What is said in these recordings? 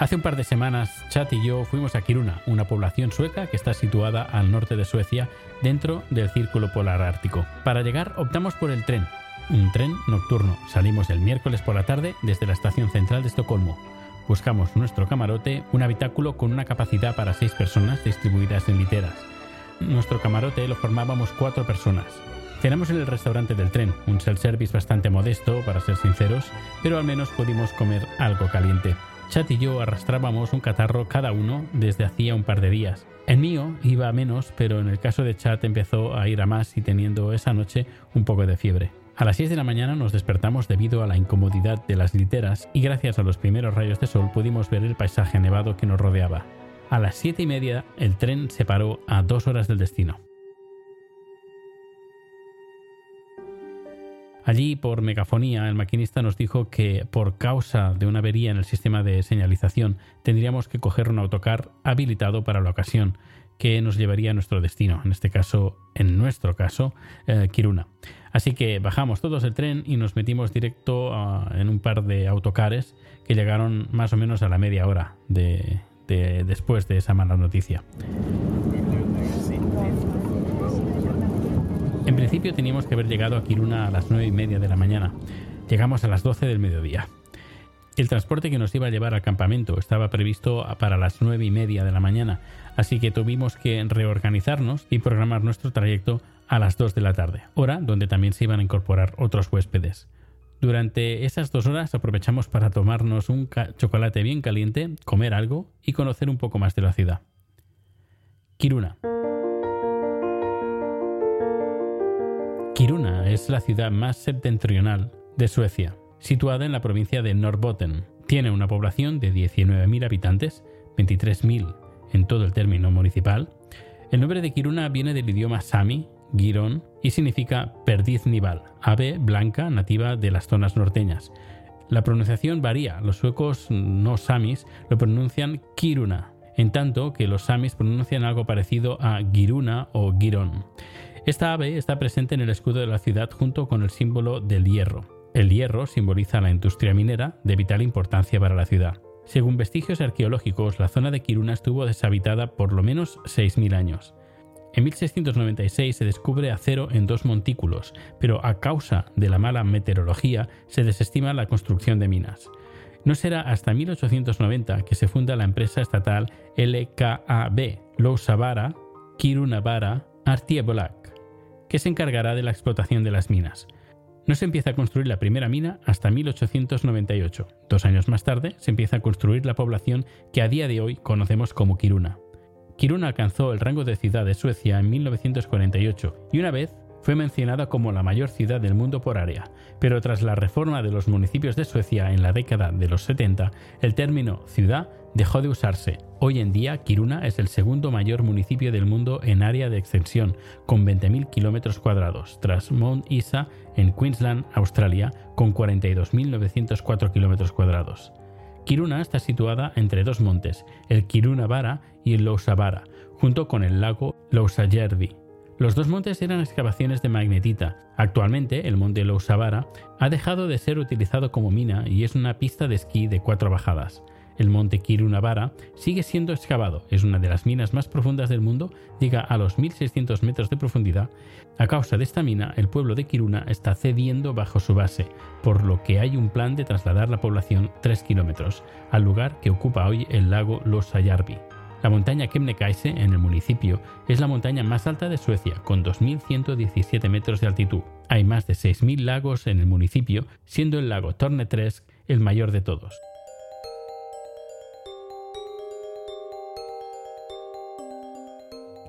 Hace un par de semanas, Chat y yo fuimos a Kiruna, una población sueca que está situada al norte de Suecia, dentro del Círculo Polar Ártico. Para llegar optamos por el tren, un tren nocturno. Salimos el miércoles por la tarde desde la estación central de Estocolmo. Buscamos nuestro camarote, un habitáculo con una capacidad para seis personas distribuidas en literas. Nuestro camarote lo formábamos cuatro personas. Cenamos en el restaurante del tren, un self-service bastante modesto, para ser sinceros, pero al menos pudimos comer algo caliente. Chat y yo arrastrábamos un catarro cada uno desde hacía un par de días. El mío iba a menos, pero en el caso de Chat empezó a ir a más y teniendo esa noche un poco de fiebre. A las 6 de la mañana nos despertamos debido a la incomodidad de las literas y gracias a los primeros rayos de sol pudimos ver el paisaje nevado que nos rodeaba. A las 7 y media el tren se paró a dos horas del destino. Allí, por megafonía, el maquinista nos dijo que por causa de una avería en el sistema de señalización tendríamos que coger un autocar habilitado para la ocasión que nos llevaría a nuestro destino, en este caso, en nuestro caso, eh, Kiruna. Así que bajamos todos el tren y nos metimos directo en un par de autocares que llegaron más o menos a la media hora de después de esa mala noticia. En principio teníamos que haber llegado a Kiruna a las 9 y media de la mañana. Llegamos a las 12 del mediodía. El transporte que nos iba a llevar al campamento estaba previsto para las 9 y media de la mañana, así que tuvimos que reorganizarnos y programar nuestro trayecto a las 2 de la tarde, hora donde también se iban a incorporar otros huéspedes. Durante esas dos horas aprovechamos para tomarnos un chocolate bien caliente, comer algo y conocer un poco más de la ciudad. Kiruna. Kiruna es la ciudad más septentrional de Suecia, situada en la provincia de Norrbotten. Tiene una población de 19.000 habitantes, 23.000 en todo el término municipal. El nombre de Kiruna viene del idioma sami, Giron, y significa perdiz nival, ave blanca nativa de las zonas norteñas. La pronunciación varía, los suecos no samis lo pronuncian Kiruna, en tanto que los samis pronuncian algo parecido a Giruna o Giron. Esta ave está presente en el escudo de la ciudad junto con el símbolo del hierro. El hierro simboliza la industria minera de vital importancia para la ciudad. Según vestigios arqueológicos, la zona de Kiruna estuvo deshabitada por lo menos 6.000 años. En 1696 se descubre acero en dos montículos, pero a causa de la mala meteorología se desestima la construcción de minas. No será hasta 1890 que se funda la empresa estatal LKAB, Lousavara Kirunavara Artiebolak, que se encargará de la explotación de las minas. No se empieza a construir la primera mina hasta 1898. Dos años más tarde se empieza a construir la población que a día de hoy conocemos como Kiruna. Kiruna alcanzó el rango de ciudad de Suecia en 1948 y una vez fue mencionada como la mayor ciudad del mundo por área, pero tras la reforma de los municipios de Suecia en la década de los 70, el término ciudad dejó de usarse. Hoy en día, Kiruna es el segundo mayor municipio del mundo en área de extensión, con 20.000 kilómetros tras Mount Isa en Queensland, Australia, con 42.904 kilómetros. Kiruna está situada entre dos montes, el Kirunavara y el Lousavara, junto con el lago Lousajärvi. Los dos montes eran excavaciones de magnetita. Actualmente, el monte Lousavara ha dejado de ser utilizado como mina y es una pista de esquí de cuatro bajadas. El monte Kirunavara, sigue siendo excavado. Es una de las minas más profundas del mundo, llega a los 1600 metros de profundidad. A causa de esta mina, el pueblo de Kiruna está cediendo bajo su base, por lo que hay un plan de trasladar la población 3 kilómetros, al lugar que ocupa hoy el lago Losajärvi. La montaña Kebnekaise, en el municipio, es la montaña más alta de Suecia, con 2.117 metros de altitud. Hay más de 6.000 lagos en el municipio, siendo el lago Torneträsk el mayor de todos.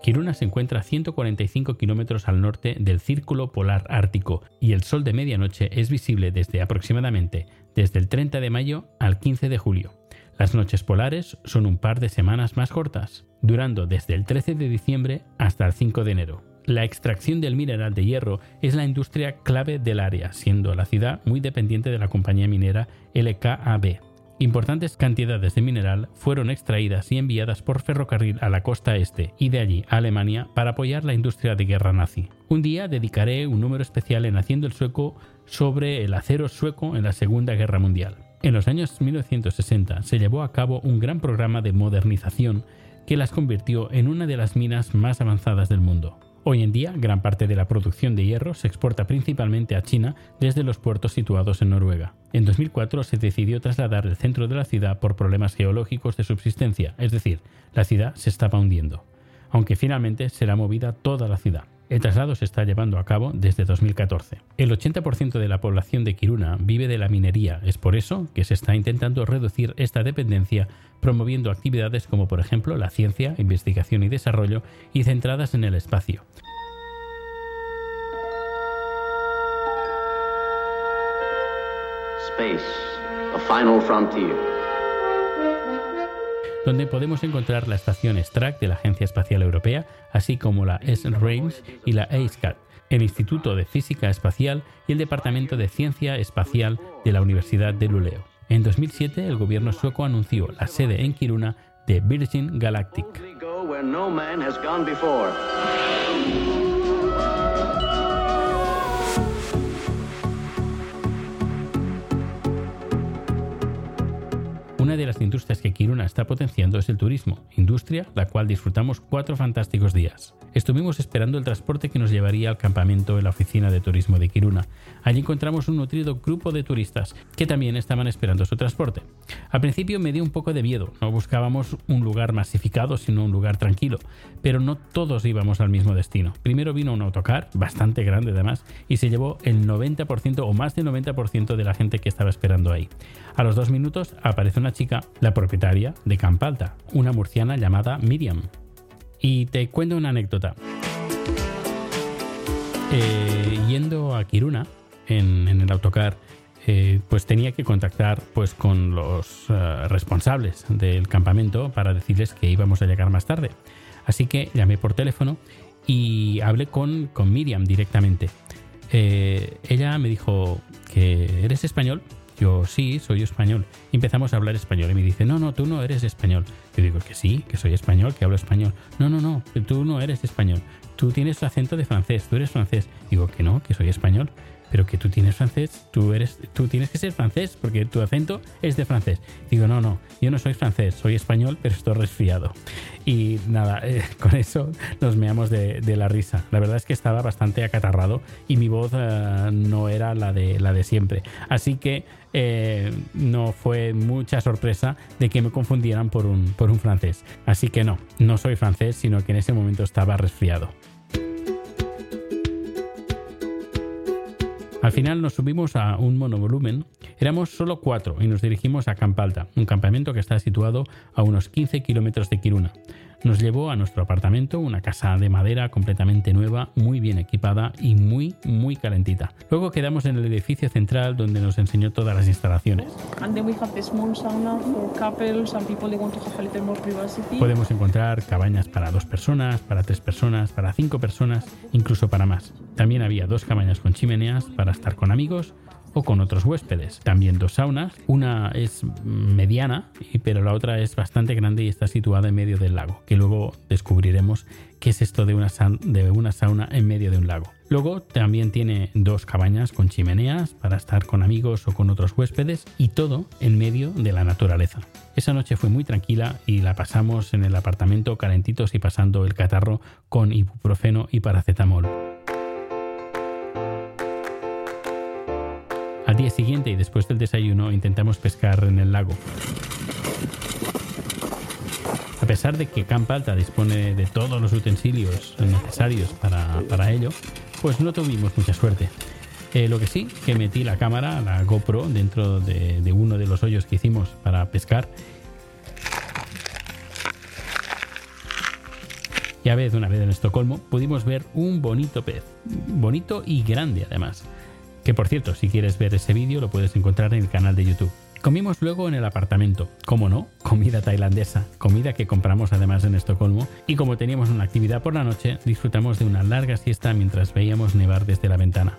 Kiruna se encuentra a 145 kilómetros al norte del Círculo Polar Ártico y el sol de medianoche es visible desde aproximadamente desde el 30 de mayo al 15 de julio. Las noches polares son un par de semanas más cortas, durando desde el 13 de diciembre hasta el 5 de enero. La extracción del mineral de hierro es la industria clave del área, siendo la ciudad muy dependiente de la compañía minera LKAB. Importantes cantidades de mineral fueron extraídas y enviadas por ferrocarril a la costa este y de allí a Alemania para apoyar la industria de guerra nazi. Un día dedicaré un número especial en Haciendo el Sueco sobre el acero sueco en la Segunda Guerra Mundial. En los años 1960 se llevó a cabo un gran programa de modernización que las convirtió en una de las minas más avanzadas del mundo. Hoy en día, gran parte de la producción de hierro se exporta principalmente a China desde los puertos situados en Noruega. En 2004 se decidió trasladar el centro de la ciudad por problemas geológicos de subsistencia, es decir, la ciudad se estaba hundiendo, aunque finalmente será movida toda la ciudad. El traslado se está llevando a cabo desde 2014. El 80% de la población de Kiruna vive de la minería, es por eso que se está intentando reducir esta dependencia promoviendo actividades como por ejemplo la ciencia, investigación y desarrollo y centradas en el espacio. Space, a final frontier. donde podemos encontrar la estación STRAC de la Agencia Espacial Europea, así como la S-Range y la ASCAT, el Instituto de Física Espacial y el Departamento de Ciencia Espacial de la Universidad de Luleå. En 2007, el gobierno sueco anunció la sede en Kiruna de Virgin Galactic. Una de las industrias que Kiruna está potenciando es el turismo, industria la cual disfrutamos cuatro fantásticos días. Estuvimos esperando el transporte que nos llevaría al campamento en la oficina de turismo de Kiruna. Allí encontramos un nutrido grupo de turistas que también estaban esperando su transporte. Al principio me dio un poco de miedo, no buscábamos un lugar masificado, sino un lugar tranquilo, pero no todos íbamos al mismo destino. Primero vino un autocar, bastante grande además, y se llevó el 90% o más del 90% de la gente que estaba esperando ahí. A los dos minutos aparece una chica, la propietaria de Campalta, una murciana llamada Miriam. Y te cuento una anécdota. Eh, yendo a Kiruna en, el autocar, eh, pues tenía que contactar pues con los eh, responsables del campamento para decirles que íbamos a llegar más tarde. Así que llamé por teléfono y hablé con, con Miriam directamente. Ella me dijo que eres español. Yo sí, soy español. Y empezamos a hablar español. Y me dice, no, no, tú no eres español. Yo digo que sí, que soy español, que hablo español. No, no, no, tú no eres español. Tú tienes acento de francés, tú eres francés. Digo que no, que soy español. Pero que tú tienes francés, tú eres, tú tienes que ser francés porque tu acento es de francés. Digo, no, no, yo no soy francés, soy español, pero estoy resfriado. Y nada, eh, con eso nos meamos de, de la risa. La verdad es que estaba bastante acatarrado y mi voz eh, no era la de, la de siempre. Así que eh, no fue mucha sorpresa de que me confundieran por un, por un francés. Así que no, no soy francés, sino que en ese momento estaba resfriado. Al final nos subimos a un monovolumen. Éramos solo cuatro y nos dirigimos a Campalta, un campamento que está situado a unos 15 kilómetros de Kiruna. Nos llevó a nuestro apartamento, una casa de madera completamente nueva, muy bien equipada y muy, muy calentita. Luego quedamos en el edificio central donde nos enseñó todas las instalaciones. Podemos encontrar cabañas para dos personas, para tres personas, para cinco personas, incluso para más. También había dos cabañas con chimeneas para estar con amigos o con otros huéspedes. También dos saunas, una es mediana, pero la otra es bastante grande y está situada en medio del lago, que luego descubriremos qué es esto de una, de una sauna en medio de un lago. Luego también tiene dos cabañas con chimeneas para estar con amigos o con otros huéspedes y todo en medio de la naturaleza. Esa noche fue muy tranquila y la pasamos en el apartamento calentitos y pasando el catarro con ibuprofeno y paracetamol. Al día siguiente y después del desayuno intentamos pescar en el lago. A pesar de que Camp Alta dispone de todos los utensilios necesarios para, ello, pues no tuvimos mucha suerte. Eh, lo que sí, que metí la cámara, la GoPro, dentro de, de uno de los hoyos que hicimos para pescar Y a vez, una vez en Estocolmo, pudimos ver un bonito pez. Bonito y grande además. Que por cierto, si quieres ver ese vídeo lo puedes encontrar en el canal de YouTube. Comimos luego en el apartamento, como no, comida tailandesa, comida que compramos además en Estocolmo, y como teníamos una actividad por la noche, disfrutamos de una larga siesta mientras veíamos nevar desde la ventana.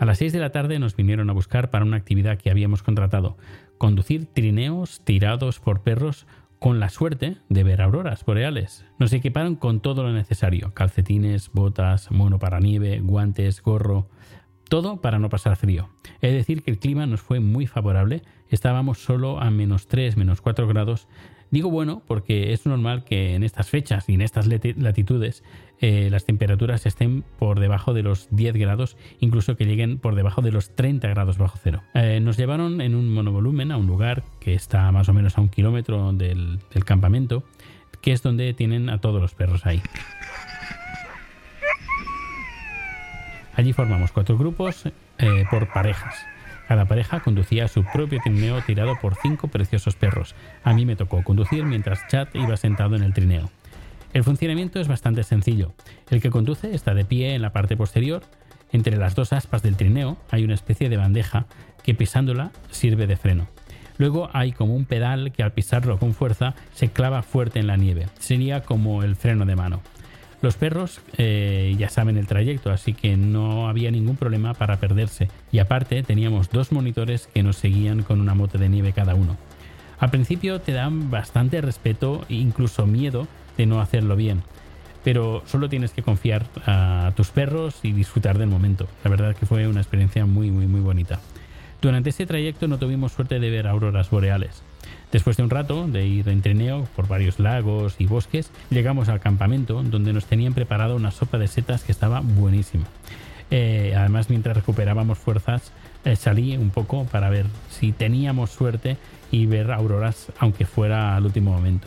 A las 6 de la tarde nos vinieron a buscar para una actividad que habíamos contratado, conducir trineos tirados por perros con la suerte de ver auroras boreales. Nos equiparon con todo lo necesario, calcetines, botas, mono para nieve, guantes, gorro, todo para no pasar frío. Es decir, que el clima nos fue muy favorable, estábamos solo a menos 3, menos 4 grados Digo bueno porque es normal que en estas fechas y en estas latitudes eh, las temperaturas estén por debajo de los 10 grados, incluso que lleguen por debajo de los 30 grados bajo cero. Eh, nos llevaron en un monovolumen a un lugar que está más o menos a un kilómetro del, campamento, que es donde tienen a todos los perros ahí. Allí formamos cuatro grupos eh, por parejas. Cada pareja conducía su propio trineo tirado por cinco preciosos perros. A mí me tocó conducir mientras Chad iba sentado en el trineo. El funcionamiento es bastante sencillo. El que conduce está de pie en la parte posterior. Entre las dos aspas del trineo hay una especie de bandeja que pisándola sirve de freno. Luego hay como un pedal que al pisarlo con fuerza se clava fuerte en la nieve. Sería como el freno de mano. Los perros eh, ya saben el trayecto, así que no había ningún problema para perderse. Y aparte teníamos dos monitores que nos seguían con una moto de nieve cada uno. Al principio te dan bastante respeto e incluso miedo de no hacerlo bien. Pero solo tienes que confiar a tus perros y disfrutar del momento. La verdad que fue una experiencia muy muy muy bonita. Durante ese trayecto no tuvimos suerte de ver auroras boreales. Después de un rato de ir en trineo por varios lagos y bosques, llegamos al campamento donde nos tenían preparado una sopa de setas que estaba buenísima. Eh, además, mientras recuperábamos fuerzas, eh, salí un poco para ver si teníamos suerte y ver auroras, aunque fuera al último momento.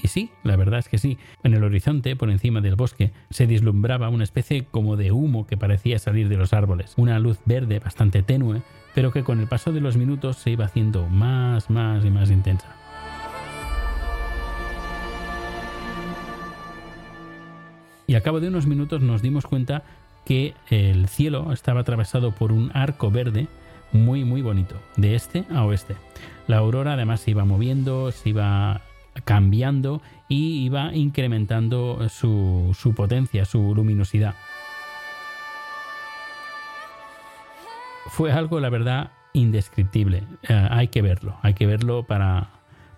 Y sí, la verdad es que sí. En el horizonte, por encima del bosque, se deslumbraba una especie como de humo que parecía salir de los árboles. Una luz verde bastante tenue pero que con el paso de los minutos se iba haciendo más, más y más intensa. Y a cabo de unos minutos nos dimos cuenta que el cielo estaba atravesado por un arco verde muy muy bonito, de este a oeste. La aurora además se iba moviendo, se iba cambiando y iba incrementando su, su potencia, su luminosidad. Fue algo, la verdad, indescriptible. Eh, hay que verlo, hay que verlo para,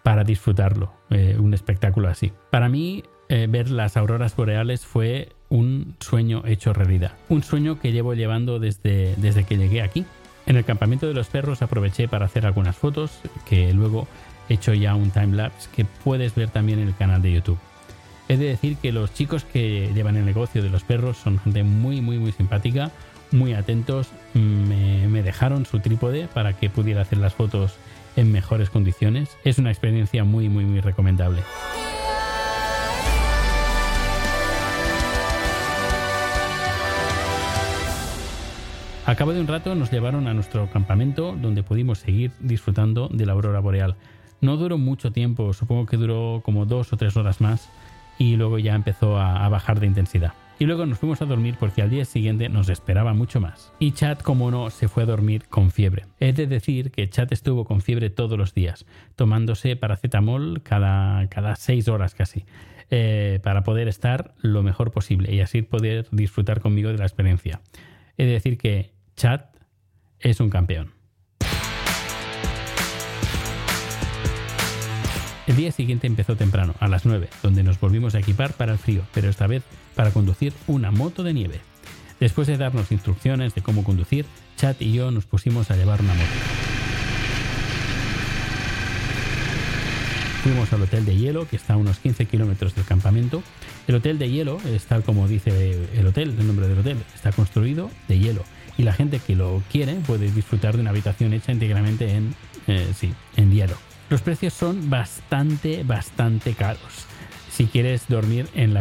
para disfrutarlo, eh, un espectáculo así. Para mí, eh, ver las auroras boreales fue un sueño hecho realidad. Un sueño que llevo llevando desde, desde que llegué aquí. En el campamento de los perros aproveché para hacer algunas fotos que luego he hecho ya un timelapse que puedes ver también en el canal de YouTube. He de decir que los chicos que llevan el negocio de los perros son gente muy, muy, muy simpática, muy atentos, me, dejaron su trípode para que pudiera hacer las fotos en mejores condiciones. Es una experiencia muy, muy, muy recomendable. A cabo de un rato nos llevaron a nuestro campamento donde pudimos seguir disfrutando de la aurora boreal. No duró mucho tiempo, supongo que duró como dos o tres horas más y luego ya empezó a bajar de intensidad y luego nos fuimos a dormir porque al día siguiente nos esperaba mucho más. Y Chad, como no, se fue a dormir con fiebre. He de decir que Chad estuvo con fiebre todos los días, tomándose paracetamol cada, cada seis horas casi. Eh, para poder estar lo mejor posible y así poder disfrutar conmigo de la experiencia. He de decir que Chad es un campeón. El día siguiente empezó temprano, a las 9, donde nos volvimos a equipar para el frío, pero esta vez para conducir una moto de nieve. Después de darnos instrucciones de cómo conducir, Chad y yo nos pusimos a llevar una moto. Fuimos al hotel de hielo, que está a unos 15 kilómetros del campamento. El hotel de hielo es tal como dice el hotel, el nombre del hotel, está construido de hielo. Y la gente que lo quiere puede disfrutar de una habitación hecha íntegramente en, eh, sí, en hielo. Los precios son bastante, bastante caros si quieres dormir en,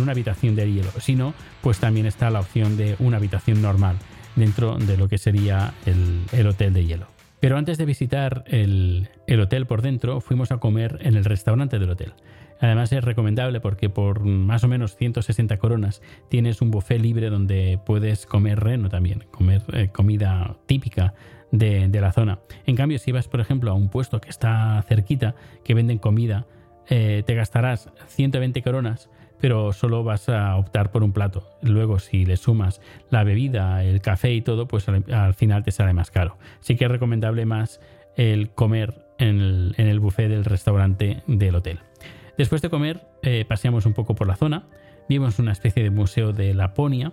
una habitación de hielo. Si no, pues también está la opción de una habitación normal dentro de lo que sería el, el hotel de hielo. Pero antes de visitar el, hotel por dentro, fuimos a comer en el restaurante del hotel. Además es recomendable porque por más o menos 160 coronas tienes un buffet libre donde puedes comer reno también, comer eh, comida típica de, la zona. En cambio, si vas, por ejemplo, a un puesto que está cerquita, que venden comida, eh, te gastarás 120 coronas pero solo vas a optar por un plato. Luego, si le sumas la bebida, el café y todo, pues al, final te sale más caro. Sí que es recomendable más el comer en el, buffet del restaurante del hotel. Después de comer, eh, paseamos un poco por la zona, vimos una especie de museo de Laponia.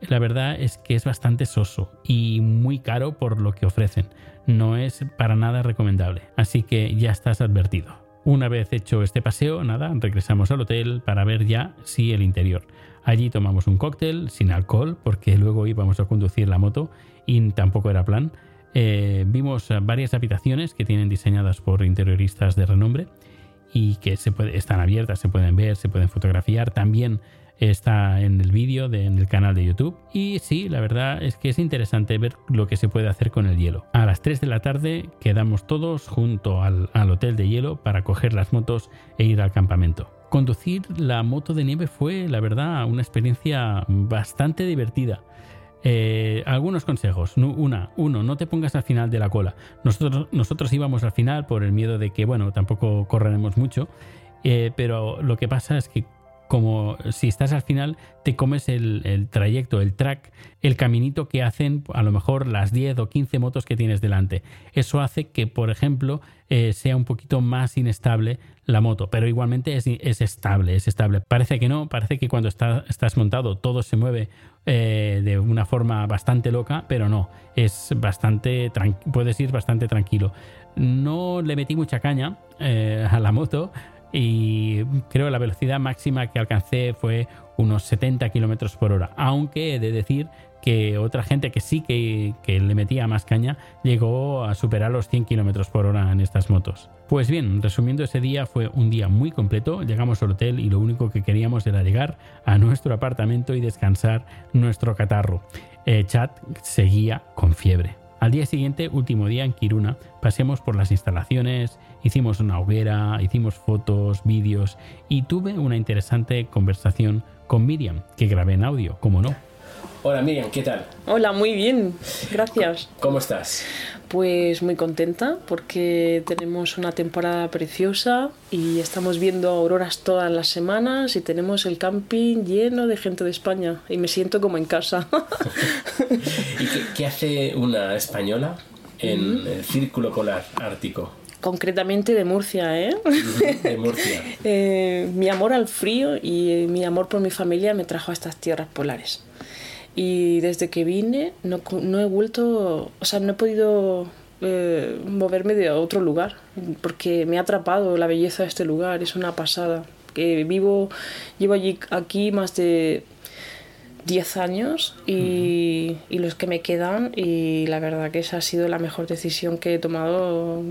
La verdad es que es bastante soso y muy caro por lo que ofrecen. No es para nada recomendable, así que ya estás advertido. Una vez hecho este paseo, nada, regresamos al hotel para ver ya si el interior. Allí tomamos un cóctel sin alcohol porque luego íbamos a conducir la moto y tampoco era plan. Eh, vimos varias habitaciones que tienen diseñadas por interioristas de renombre y que se están abiertas, se pueden ver, se pueden fotografiar. También está en el vídeo en el canal de YouTube. Y sí, la verdad es que es interesante ver lo que se puede hacer con el hielo. A las 3 de la tarde quedamos todos junto al, hotel de hielo para coger las motos e ir al campamento. Conducir la moto de nieve fue, la verdad, una experiencia bastante divertida. Eh, algunos consejos. Una, uno, no te pongas al final de la cola. Nosotros, nosotros íbamos al final por el miedo de que, bueno, tampoco correremos mucho. Eh, pero lo que pasa es que como si estás al final, te comes el, trayecto, el track, el caminito que hacen a lo mejor las 10 o 15 motos que tienes delante. Eso hace que, por ejemplo, eh, sea un poquito más inestable la moto, pero igualmente es, estable, es estable. Parece que no, parece que cuando estás montado todo se mueve eh, de una forma bastante loca, pero no, es bastante, puedes ir bastante tranquilo. No le metí mucha caña eh, a la moto, y creo que la velocidad máxima que alcancé fue unos 70 kilómetros por hora. Aunque he de decir que otra gente que sí que, le metía más caña llegó a superar los 100 kilómetros por hora en estas motos. Pues bien, resumiendo ese día, fue un día muy completo. Llegamos al hotel y lo único que queríamos era llegar a nuestro apartamento y descansar nuestro catarro. Eh, Chad seguía con fiebre. Al día siguiente, último día en Kiruna, paseamos por las instalaciones, hicimos una hoguera, hicimos fotos, vídeos y tuve una interesante conversación con Miriam, que grabé en audio, como no. Hola Miriam, ¿qué tal? Hola, muy bien, gracias. ¿Cómo estás? Pues muy contenta porque tenemos una temporada preciosa y estamos viendo auroras todas las semanas y tenemos el camping lleno de gente de España y me siento como en casa. ¿Y qué, hace una española en el Círculo Polar Ártico? Concretamente de Murcia, ¿eh? De Murcia. Eh, mi amor al frío y mi amor por mi familia me trajo a estas tierras polares. Y desde que vine no, no he vuelto, o sea, no he podido eh, moverme de otro lugar, porque me ha atrapado la belleza de este lugar, es una pasada. Que vivo, llevo allí aquí más de 10 años y, y, los que me quedan y la verdad que esa ha sido la mejor decisión que he tomado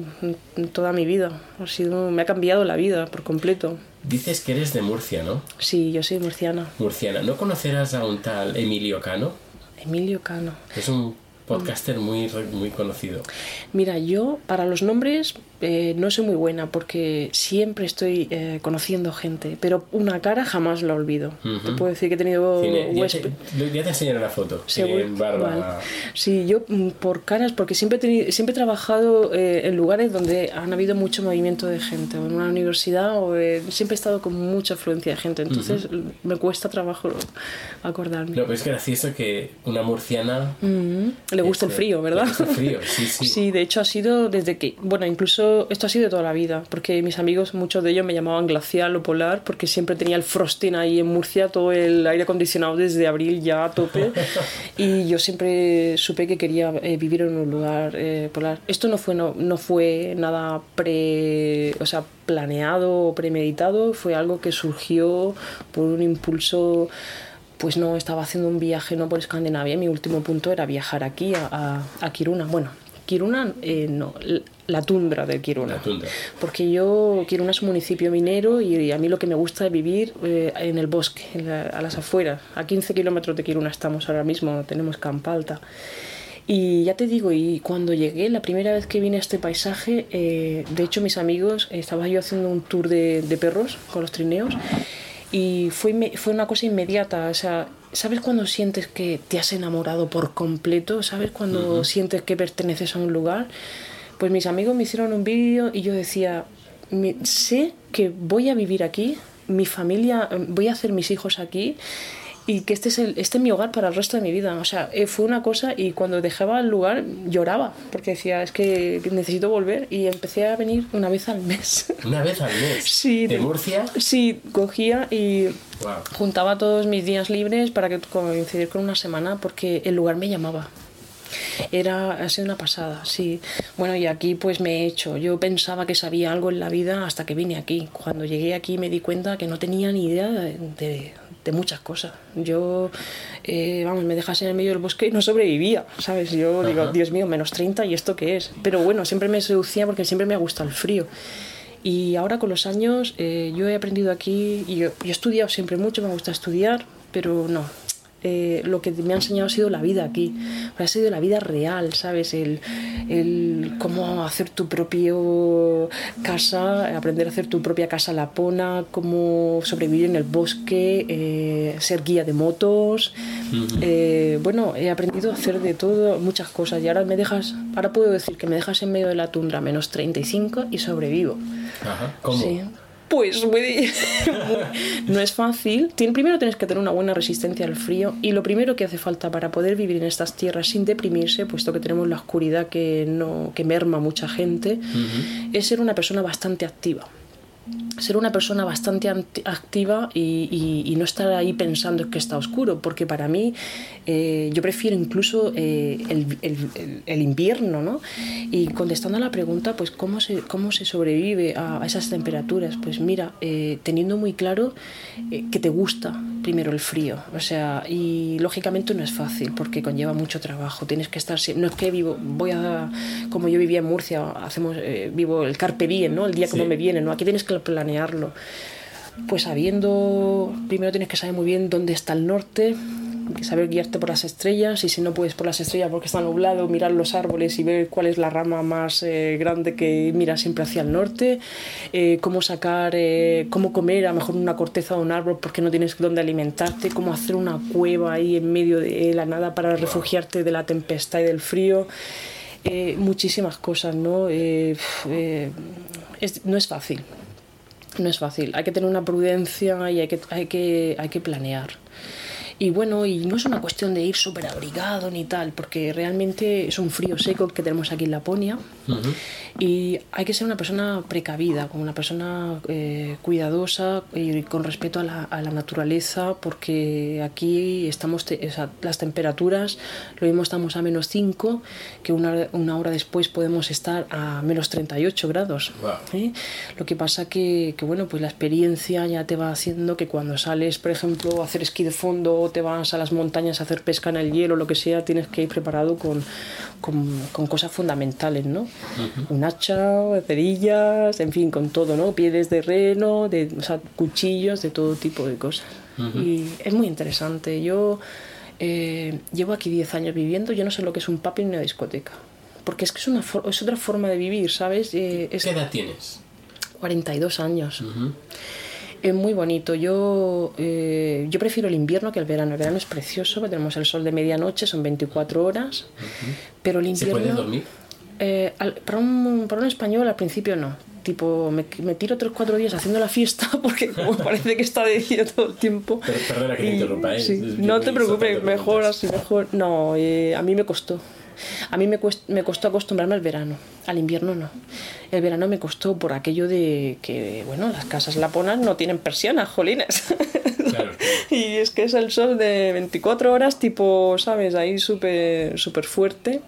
en toda mi vida. Ha sido, me ha cambiado la vida por completo. Dices que eres de Murcia, ¿no? Sí, yo soy murciana. Murciana. ¿No conocerás a un tal Emilio Cano? Emilio Cano. Es un podcaster muy, muy conocido. Mira, yo para los nombres eh, no soy muy buena porque siempre estoy eh, conociendo gente, pero una cara jamás la olvido. Te puedo decir que he tenido Cine, ya, te, ya te enseñaré la foto. Vale. Sí, yo mm, por caras, porque siempre he, tenido- siempre he trabajado eh, en lugares donde han habido mucho movimiento de gente, o en una universidad, o siempre he estado con mucha afluencia de gente, entonces me cuesta trabajo acordarme. No, pero es gracioso que una murciana. Mm, le gusta el este, frío, ¿verdad? Le gusta el frío, sí, sí. Sí, de hecho ha sido desde que, bueno, incluso esto ha sido toda la vida, porque mis amigos, muchos de ellos me llamaban glacial o polar, porque siempre tenía el frosting ahí en Murcia, todo el aire acondicionado desde abril ya a tope, y yo siempre supe que quería eh, vivir en un lugar eh, polar. Esto no fue, no, no fue nada pre, o sea, planeado o premeditado, fue algo que surgió por un impulso pues no estaba haciendo un viaje no por Escandinavia, mi último punto era viajar aquí a, a- a Kiruna. Bueno, Kiruna eh, no, la tundra de Kiruna. La tundra. Porque yo, Kiruna es un municipio minero y a mí lo que me gusta es vivir eh, en el bosque, en la- a las afueras. A 15 kilómetros de Kiruna estamos ahora mismo, tenemos campa alta. Y ya te digo, y cuando llegué, la primera vez que vine a este paisaje, eh, de hecho mis amigos, estaba yo haciendo un tour de, de perros con los trineos y fue, fue una cosa inmediata, o sea, ¿sabes cuando sientes que te has enamorado por completo? ¿Sabes cuando sientes que perteneces a un lugar? Pues mis amigos me hicieron un vídeo y yo decía, "Mi- sé que voy a vivir aquí, mi familia, eh, voy a hacer mis hijos aquí y que este es, el, este es mi hogar para el resto de mi vida. O sea, eh, fue una cosa y cuando dejaba el lugar lloraba porque decía, es que necesito volver y empecé a venir una vez al mes. Una vez al mes. Sí, ¿De de- Murcia? Sí, cogía y Wow. juntaba todos mis días libres para que coincidir con una semana porque el lugar me llamaba. Era, ha sido una pasada, sí. Bueno, y aquí pues me he hecho. Yo pensaba que sabía algo en la vida hasta que vine aquí. Cuando llegué aquí me di cuenta que no tenía ni idea de, de- de muchas cosas. Yo, eh, vamos, me dejas en el medio del bosque y no sobrevivía, ¿sabes? Yo digo, Dios mío, menos 30 y esto qué es. Pero bueno, siempre me seducía porque siempre me ha gustado el frío. Y ahora con los años eh, yo he aprendido aquí y yo, yo he estudiado siempre mucho, me gusta estudiar, pero no. Eh, lo que me ha enseñado ha sido la vida aquí, ha sido la vida real, ¿sabes? El, el cómo hacer tu propio casa, aprender a hacer tu propia casa lapona, cómo sobrevivir en el bosque, eh, ser guía de motos. Eh, bueno, he aprendido a hacer de todo, muchas cosas. Y ahora me dejas, ahora puedo decir que me dejas en medio de la tundra menos 35 y sobrevivo. Ajá. ¿Cómo? Sí. Pues muy- no es fácil. Tien- Primero tienes que tener una buena resistencia al frío y lo primero que hace falta para poder vivir en estas tierras sin deprimirse, puesto que tenemos la oscuridad que, no, que merma mucha gente, es ser una persona bastante activa. Ser una persona bastante activa y, y- y no estar ahí pensando que está oscuro, porque para mí eh, yo prefiero incluso eh, el, el- el- invierno, ¿no? Y contestando a la pregunta, pues ¿cómo se, cómo se sobrevive a, a esas temperaturas? Pues mira, eh, teniendo muy claro eh, que te gusta primero el frío, o sea, y lógicamente no es fácil porque conlleva mucho trabajo, tienes que estar, no es que vivo, voy a, como yo vivía en Murcia, hacemos, eh, vivo el carpe diem, ¿no? El día como Sí. me viene, ¿no? Aquí tienes que planearlo. Pues sabiendo, primero tienes que saber muy bien dónde está el norte, saber guiarte por las estrellas y si no puedes por las estrellas porque está nublado, mirar los árboles y ver cuál es la rama más eh, grande que mira siempre hacia el norte, eh, cómo sacar, eh, cómo comer a lo mejor una corteza de un árbol porque no tienes dónde alimentarte, cómo hacer una cueva ahí en medio de la nada para refugiarte de la tempestad y del frío. Muchísimas cosas, ¿no? Es- no es fácil, no es fácil. Hay que tener una prudencia y hay que, hay que, hay que planear. Y bueno, y no es una cuestión de ir súper abrigado ni tal, porque realmente es un frío seco que tenemos aquí en Laponia. Y hay que ser una persona precavida, como una persona eh, cuidadosa y con respeto a la, a la naturaleza, porque aquí estamos, te- o sea, las temperaturas, lo mismo estamos a menos 5, que una, una hora después podemos estar a menos 38 grados. Wow. ¿eh? Lo que pasa que, que, bueno, pues la experiencia ya te va haciendo que cuando sales, por ejemplo, a hacer esquí de fondo o te vas a las montañas a hacer pesca en el hielo, lo que sea, tienes que ir preparado con, con, con cosas fundamentales, ¿no? Un hacha, cerillas, en fin, con todo, ¿no? Pieles de reno, de, o sea, cuchillos, de todo tipo de cosas. Y es muy interesante. Yo eh, llevo aquí 10 años viviendo, yo no sé lo que es un pub ni una discoteca porque es que es, una for- es otra forma de vivir, ¿sabes? Eh, es ¿Qué edad tienes? 42 años. Es muy bonito. Yo, eh, yo prefiero el invierno que el verano. El verano es precioso, porque tenemos el sol de medianoche, son 24 horas. Pero el ¿Se invierno. puede dormir? Eh, al- para, un, para un español al principio no. Tipo, me, me tiro 3-4 días haciendo la fiesta porque como parece que está de día todo el tiempo. Pero- perdona que te interrumpa, ¿eh? sí, No te preocupes, mejor así, mejor. No, eh, a mí me costó. A mí me, cuest- me costó acostumbrarme al verano, al invierno no. El verano me costó por aquello de que, bueno, las casas laponas no tienen persianas, jolines. Claro. y es que es el sol de 24 horas, tipo, ¿sabes? Ahí súper súper fuerte.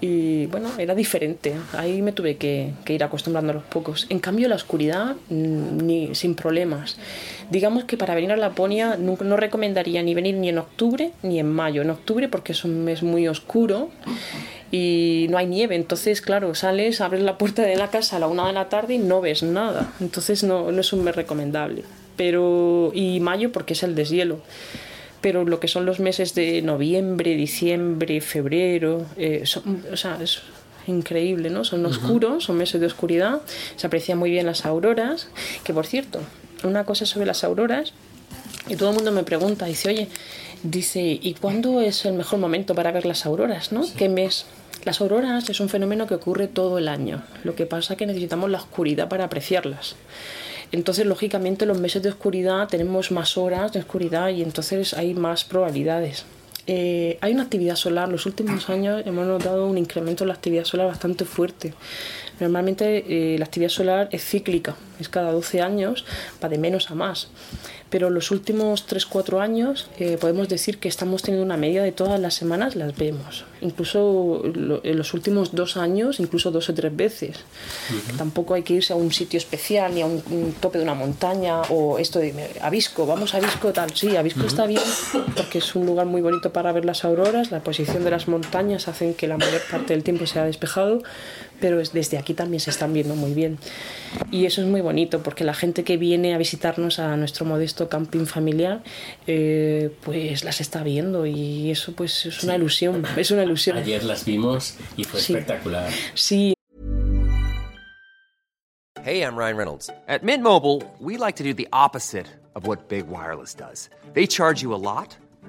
Y bueno, era diferente. Ahí me tuve que, que ir acostumbrando a los pocos. En cambio, la oscuridad, mm, ni sin problemas. Digamos que para venir a Laponia nunca, no recomendaría ni venir ni en octubre ni en mayo. En octubre porque es un mes muy oscuro y no hay nieve. Entonces, claro, sales, abres la puerta de la casa a la una de la tarde y no ves nada. Entonces no, no es un mes recomendable. Pero, y mayo porque es el deshielo pero lo que son los meses de noviembre, diciembre, febrero, eh, son- o sea, es increíble, ¿no? Son oscuros, son meses de oscuridad, se aprecian muy bien las auroras, que por cierto, una cosa sobre las auroras, y todo el mundo me pregunta, dice, oye, dice, ¿y cuándo es el mejor momento para ver las auroras, no? ¿Qué mes? Las auroras es un fenómeno que ocurre todo el año, lo que pasa es que necesitamos la oscuridad para apreciarlas. Entonces, lógicamente, los meses de oscuridad tenemos más horas de oscuridad y entonces hay más probabilidades. Eh, hay una actividad solar. Los últimos años hemos notado un incremento en la actividad solar bastante fuerte. Normalmente eh, la actividad solar es cíclica, es cada 12 años, va de menos a más. Pero los últimos 3-4 años eh, podemos decir que estamos teniendo una media de todas las semanas las vemos. Incluso lo- en los últimos dos años, incluso dos o tres veces. Tampoco hay que irse a un sitio especial ni a un, un tope de una montaña o esto de Avisco, vamos a Avisco tal. Sí, Avisco está bien porque es un lugar muy bonito para ver las auroras, la posición de las montañas hacen que la mayor parte del tiempo sea despejado, pero es- desde aquí también se están viendo muy bien. Y eso es muy bonito porque la gente que viene a visitarnos a nuestro modesto camping familiar, eh, pues las está viendo y eso pues es una ilusión, es una ilusión. Ayer las vimos y fue Sí. espectacular. Sí, Hey, I'm Ryan Reynolds. At Mint Mobile, we like to do the opposite of what Big Wireless does. They charge you a lot,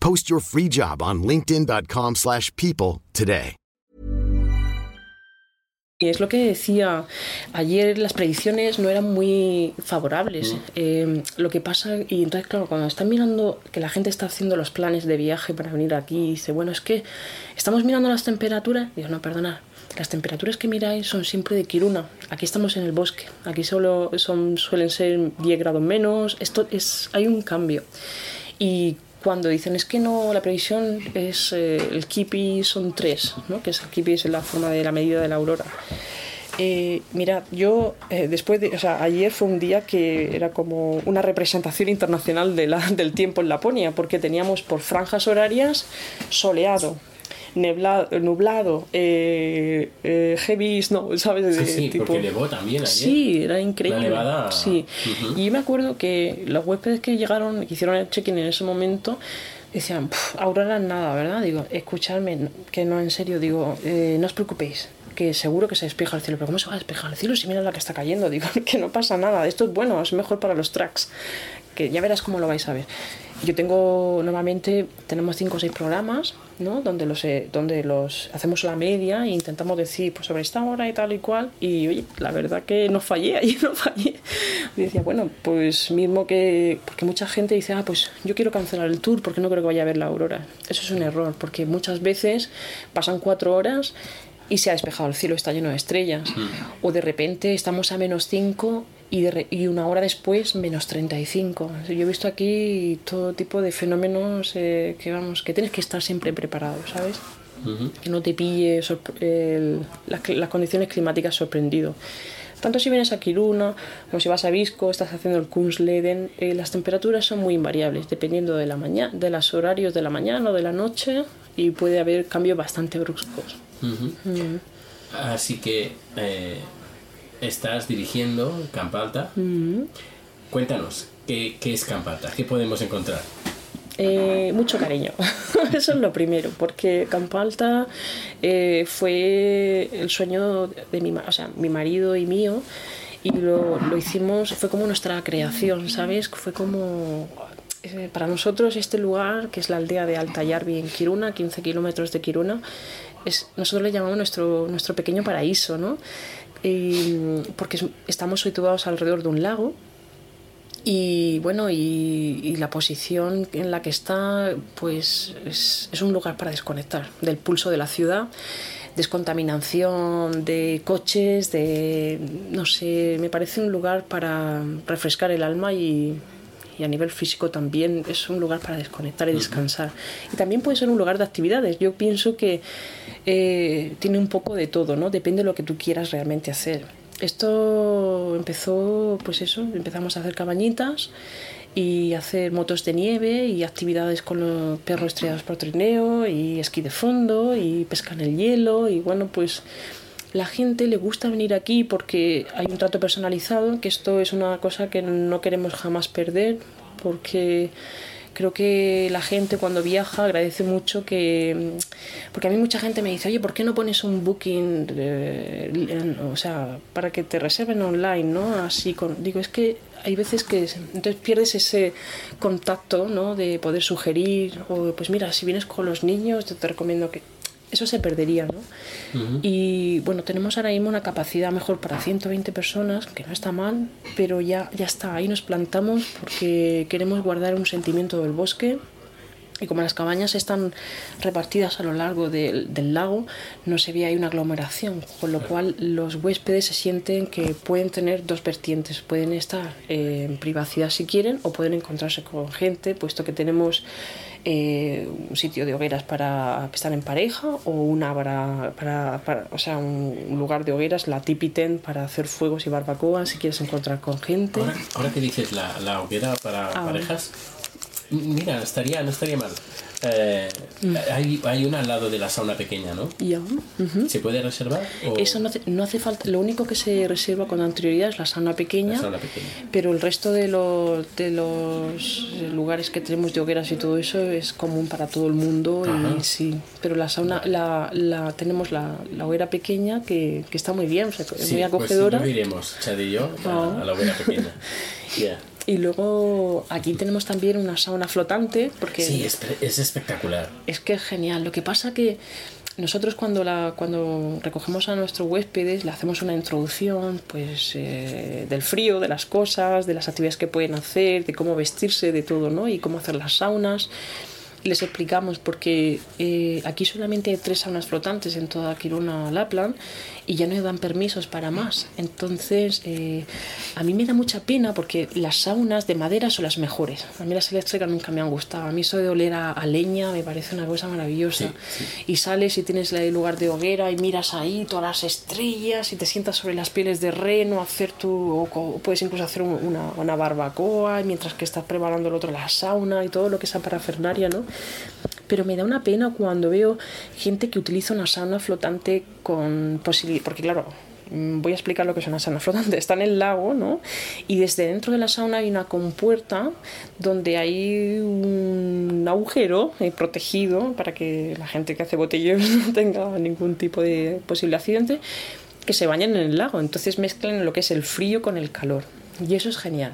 Post your free job on linkedin.com/people slash people today. Y es lo que decía, ayer las predicciones no eran muy favorables. Eh, lo que pasa, y entonces claro, cuando están mirando que la gente está haciendo los planes de viaje para venir aquí, y dice, bueno, es que estamos mirando las temperaturas, digo, no, perdonad, las temperaturas que miráis son siempre de Kiruna, aquí estamos en el bosque, aquí solo son, suelen ser 10 grados menos, esto es, hay un cambio. Y cuando dicen es que no, la previsión es eh, el kipi son 3, ¿no? que es el kipi es la forma de la medida de la aurora. Eh, mira, yo eh, después de, o sea, ayer fue un día que era como una representación internacional de la- del tiempo en Laponia, porque teníamos por franjas horarias soleado, neblado, nublado, eh, eh, heavies, no, ¿sabes? Sí, sí, tipo- porque nevó también ayer. Sí, era increíble. Una nevada. Sí. Y yo me acuerdo que los huéspedes que llegaron, que hicieron el check-in en ese momento, decían, "Puf, Aurora nada, ¿verdad? Digo, escuchadme, que no, en serio, digo, eh, no os preocupéis, que seguro que se despeja el cielo. Pero ¿cómo se va a despejar el cielo si mira la que está cayendo? Digo, que no pasa nada, esto es bueno, es mejor para los tracks, que ya verás cómo lo vais a ver. Yo tengo normalmente tenemos cinco o seis programas ¿no? donde los eh, donde los hacemos la media e intentamos decir pues sobre esta hora y tal y cual y oye la verdad que no fallé ahí no fallé y decía bueno pues mismo que porque mucha gente dice ah pues yo quiero cancelar el tour porque no creo que vaya a ver la aurora eso es un error porque muchas veces pasan cuatro horas y se ha despejado el cielo, está lleno de estrellas. O de repente estamos a menos 5 y, de y una hora después menos 35. Yo he visto aquí todo tipo de fenómenos eh, que vamos, que tienes que estar siempre preparado, ¿sabes? Que no te pille el- las, las condiciones climáticas sorprendido. Tanto si vienes a Kiruna como si vas a Visco, estás haciendo el Kungsleden, eh, las temperaturas son muy invariables dependiendo de la mañana, de los horarios de la mañana o de la noche y puede haber cambios bastante bruscos. Ujú. Así que eh, estás dirigiendo Camp Alta. Cuéntanos, ¿qué, qué es Camp Alta? ¿Qué podemos encontrar? Eh, mucho cariño, eso es lo primero, porque Campo Alta eh, fue el sueño de mi, o sea, mi marido y mío, y lo, lo hicimos, fue como nuestra creación, ¿sabes? Fue como eh, para nosotros este lugar, que es la aldea de Alta Yarbi en Kiruna, 15 kilómetros de Kiruna, nosotros le llamamos nuestro, nuestro pequeño paraíso, ¿no? Porque es- estamos situados alrededor de un lago y bueno, y, y la posición en la que está, pues es, es un lugar para desconectar del pulso de la ciudad, descontaminación de coches, de, no sé, me parece un lugar para refrescar el alma y, y a nivel físico también es un lugar para desconectar y descansar. Y también puede ser un lugar de actividades. Yo pienso que eh, tiene un poco de todo, ¿no? Depende de lo que tú quieras realmente hacer. Esto empezó, pues eso, empezamos a hacer cabañitas y hacer motos de nieve y actividades con los perros estrellados por trineo y esquí de fondo y pesca en el hielo y bueno, pues la gente le gusta venir aquí porque hay un trato personalizado, que esto es una cosa que no queremos jamás perder porque creo que la gente cuando viaja agradece mucho que porque a mí mucha gente me dice oye por qué no pones un booking eh, o sea para que te reserven online no así con digo es que hay veces que es- entonces pierdes ese contacto no de poder sugerir o pues mira si vienes con los niños yo te recomiendo que eso se perdería, ¿no? Y bueno, tenemos ahora mismo una capacidad mejor para 120 personas, que no está mal, pero ya, ya está, ahí nos plantamos porque queremos guardar un sentimiento del bosque. Y como las cabañas están repartidas a lo largo del, del lago, no se ve ahí una aglomeración, con lo cual los huéspedes se sienten que pueden tener dos vertientes, pueden estar eh, en privacidad si quieren o pueden encontrarse con gente, puesto que tenemos eh, un sitio de hogueras para estar en pareja o una para, para- para- o sea, un lugar de hogueras, la tipi tent para hacer fuegos y barbacoa si quieres encontrar con gente. Ahora, ahora que dices la, la hoguera para Ah. parejas, mira, estaría, no estaría mal. Eh, Mm. hay, hay una al lado de la sauna pequeña, ¿no? Ya. ¿Se puede reservar? o- Eso no hace, no hace falta, lo único que se reserva con anterioridad es la sauna pequeña, La sauna pequeña. pero el resto de los, de los lugares que tenemos de hogueras y todo eso es común para todo el mundo Ajá. y sí, pero la sauna, la, la tenemos la, la hoguera pequeña que, que está muy bien, o sea, es Sí, muy pues acogedora. luego iremos, Chad y yo, a, Ah. a la hoguera pequeña. Yeah. Y luego aquí tenemos también una sauna flotante porque Sí, es, es espectacular. Es que es genial. Lo que pasa que nosotros cuando, la, cuando recogemos a nuestros huéspedes le hacemos una introducción pues eh, del frío, de las cosas, de las actividades que pueden hacer, de cómo vestirse, de todo, ¿no? Y cómo hacer las saunas. Les explicamos porque eh, aquí solamente hay tres saunas flotantes en toda Kiruna Lapland y ya no dan permisos para más. Entonces, eh, a mí me da mucha pena porque las saunas de madera son las mejores. A mí las eléctricas nunca me han gustado. A mí eso de oler a, a leña me parece una cosa maravillosa. Y sales y tienes el lugar de hoguera y miras ahí todas las estrellas y te sientas sobre las pieles de reno, hacer tu, o, puedes incluso hacer un- una, una barbacoa mientras que estás preparando el otro la sauna y todo lo que es parafernaria, ¿no? Pero me da una pena cuando veo gente que utiliza una sauna flotante con posibilidad, porque claro, mm, voy a explicar lo que es una sauna flotante. Está en el lago, ¿no? Y desde dentro de la sauna hay una compuerta donde hay un agujero eh, protegido para que la gente que hace botelleros no tenga ningún tipo de posible accidente, que se bañan en el lago. Entonces mezclan lo que es el frío con el calor. Y eso es genial.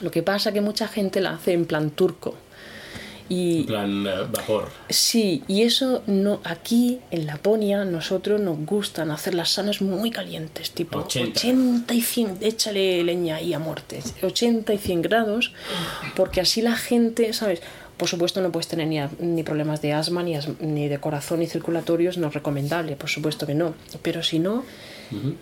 Lo que pasa que mucha gente la hace en plan turco. Y En plan eh, vapor. Sí, y eso no aquí en Laponia nosotros nos gustan hacer las saunas muy calientes, tipo 80. 80 y 100, échale leña ahí a muerte, 80 y 100 grados, porque así la gente, ¿sabes? Por supuesto no puedes tener ni, a- ni problemas de asma, ni, as- ni de corazón, ni circulatorios, no es recomendable, por supuesto que no. Pero si no,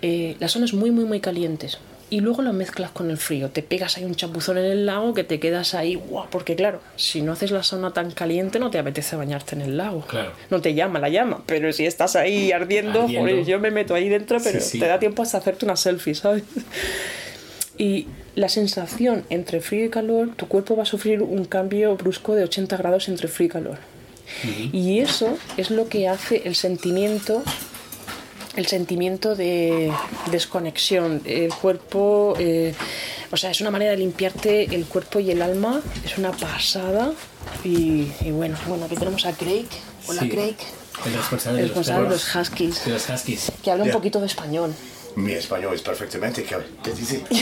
eh, las zonas muy, muy, muy calientes. Y luego lo mezclas con el frío. Te pegas ahí un chapuzón en el lago que te quedas ahí, guau, porque claro, si no haces la sauna tan caliente no te apetece bañarte en el lago. Claro. No te llama la llama, pero si estás ahí ardiendo, Ardiendo. joder, yo me meto ahí dentro, pero Sí, sí. te da tiempo hasta hacerte una selfie, ¿sabes? Y la sensación entre frío y calor, tu cuerpo va a sufrir un cambio brusco de 80 grados entre frío y calor. Y eso es lo que hace el sentimiento el sentimiento de desconexión. El cuerpo, eh, o sea, es una manera de limpiarte el cuerpo y el alma, es una pasada. Y, y bueno, bueno, aquí tenemos a Craig. Hola, Sí. Craig. El responsable, El de, los responsable de los huskies. De los huskies. Que habla un poquito de español. Mi español es perfectamente. ¿Qué, qué dice?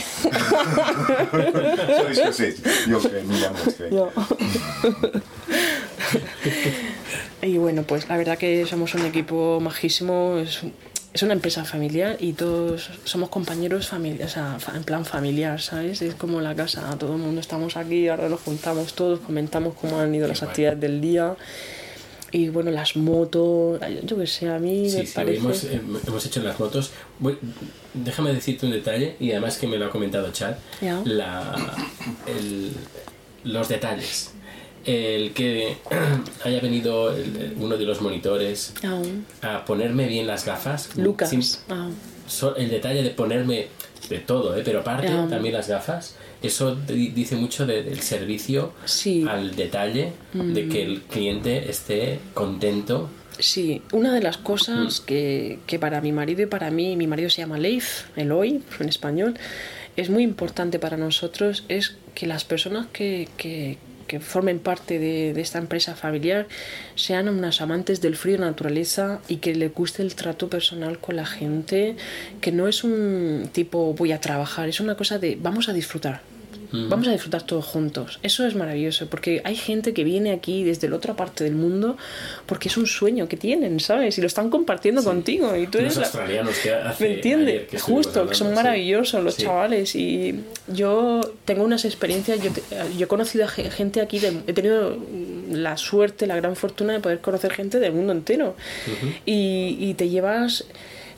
Soy escocés. Yo. Yo. y bueno, pues la verdad que somos un equipo majísimo, es, es una empresa familiar y todos somos compañeros familia, o sea, en plan familiar, ¿sabes? Es como la casa, todo el mundo estamos aquí, ahora nos juntamos todos, comentamos cómo han ido las actividades del día. Y bueno, las motos, yo que sé, a mí Sí, me sí, parece... hemos, eh, hemos hecho las motos. Voy- déjame decirte un detalle, y además que me lo ha comentado Chad, Ya. la, el- los detalles. El que haya venido el- uno de los monitores a ponerme bien las gafas. Lucas. sin- so- el detalle de ponerme de todo, ¿eh? pero aparte Ya. también las gafas, eso di- dice mucho de- del servicio Sí. Mm. al detalle, de que el cliente esté contento. Sí, una de las cosas que, que para mi marido y para mí, mi marido se llama Leif, Eloy en español, es muy importante para nosotros es que las personas que, que- que formen parte de, esta empresa familiar sean unas amantes del frío naturaleza y que les guste el trato personal con la gente, que no es un tipo voy a trabajar, es una cosa de vamos a disfrutar. Vamos a disfrutar todos juntos. Eso es maravilloso, porque hay gente que viene aquí desde la otra parte del mundo porque es un sueño que tienen, ¿sabes? Y lo están compartiendo contigo. Y tú Los eres la- australianos que hace ¿Me entiendes? que Justo, que son sí. maravillosos los Sí. chavales. Y yo tengo unas experiencias, yo, te- yo he conocido a ge- gente aquí, de- he tenido la suerte, la gran fortuna de poder conocer gente del mundo entero. y, y te llevas...